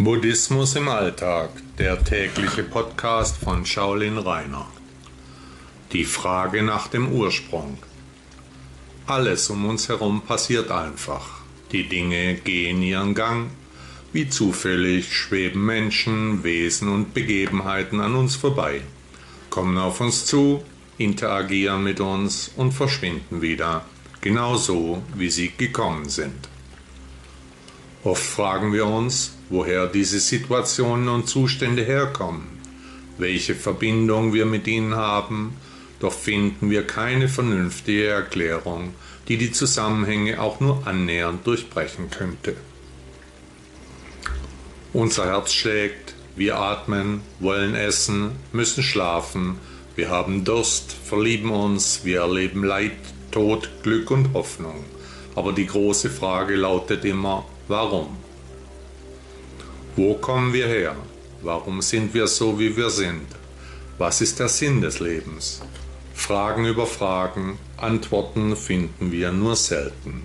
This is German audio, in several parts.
Buddhismus im Alltag, der tägliche Podcast von Shaolin Rainer. Die Frage nach dem Ursprung. Alles um uns herum passiert einfach. Die Dinge gehen ihren Gang. Wie zufällig schweben Menschen, Wesen und Begebenheiten an uns vorbei, kommen auf uns zu, interagieren mit uns und verschwinden wieder, genauso wie sie gekommen sind. Oft fragen wir uns, woher diese Situationen und Zustände herkommen, welche Verbindung wir mit ihnen haben, doch finden wir keine vernünftige Erklärung, die die Zusammenhänge auch nur annähernd durchbrechen könnte. Unser Herz schlägt, wir atmen, wollen essen, müssen schlafen, wir haben Durst, verlieben uns, wir erleben Leid, Tod, Glück und Hoffnung. Aber die große Frage lautet immer, warum? Wo kommen wir her? Warum sind wir so, wie wir sind? Was ist der Sinn des Lebens? Fragen über Fragen, Antworten finden wir nur selten.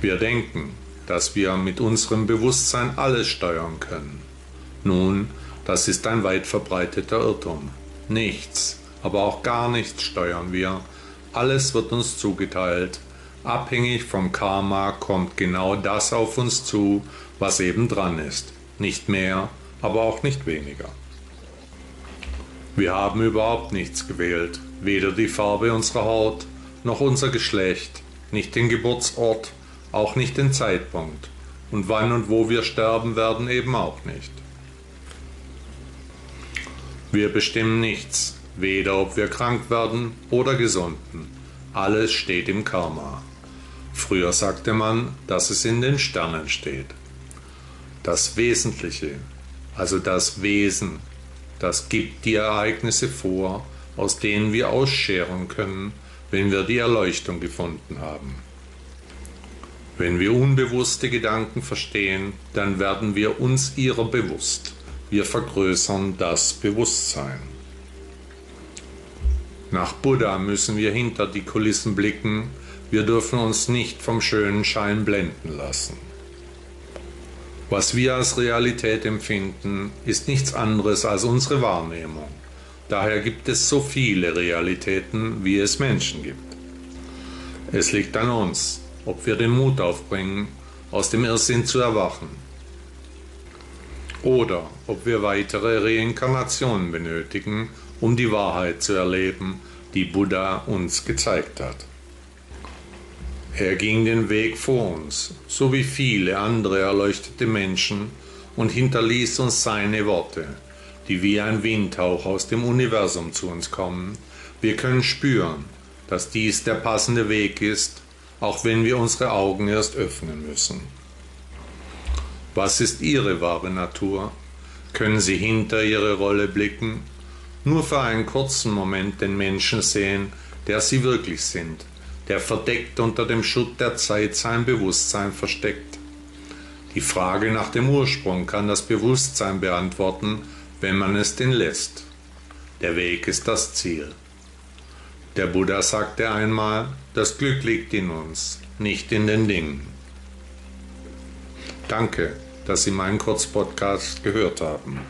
Wir denken, dass wir mit unserem Bewusstsein alles steuern können. Nun, das ist ein weit verbreiteter Irrtum. Nichts, aber auch gar nichts steuern wir. Alles wird uns zugeteilt. Abhängig vom Karma kommt genau das auf uns zu, was eben dran ist. Nicht mehr, aber auch nicht weniger. Wir haben überhaupt nichts gewählt, weder die Farbe unserer Haut, noch unser Geschlecht, nicht den Geburtsort, auch nicht den Zeitpunkt und wann und wo wir sterben werden eben auch nicht. Wir bestimmen nichts, weder ob wir krank werden oder gesunden. Alles steht im Karma. Früher sagte man, dass es in den Sternen steht das Wesentliche, also das Wesen, das gibt die Ereignisse vor, aus denen wir ausscheren können, wenn wir die Erleuchtung gefunden haben. Wenn wir unbewusste Gedanken verstehen, dann werden wir uns ihrer bewusst. Wir vergrößern das Bewusstsein. Nach Buddha müssen wir hinter die Kulissen blicken, wir dürfen uns nicht vom schönen Schein blenden lassen. Was wir als Realität empfinden, ist nichts anderes als unsere Wahrnehmung. Daher gibt es so viele Realitäten, wie es Menschen gibt. Es liegt an uns, ob wir den Mut aufbringen, aus dem Irrsinn zu erwachen. Oder ob wir weitere Reinkarnationen benötigen, um die Wahrheit zu erleben, die Buddha uns gezeigt hat. Er ging den Weg vor uns, so wie viele andere erleuchtete Menschen, und hinterließ uns seine Worte, die wie ein Windhauch aus dem Universum zu uns kommen. Wir können spüren, dass dies der passende Weg ist, auch wenn wir unsere Augen erst öffnen müssen. Was ist Ihre wahre Natur? Können Sie hinter Ihre Rolle blicken? Nur für einen kurzen Moment den Menschen sehen, der Sie wirklich sind der verdeckt unter dem Schutt der Zeit sein Bewusstsein versteckt. Die Frage nach dem Ursprung kann das Bewusstsein beantworten, wenn man es denn lässt. Der Weg ist das Ziel. Der Buddha sagte einmal, das Glück liegt in uns, nicht in den Dingen. Danke, dass Sie meinen Kurzpodcast gehört haben.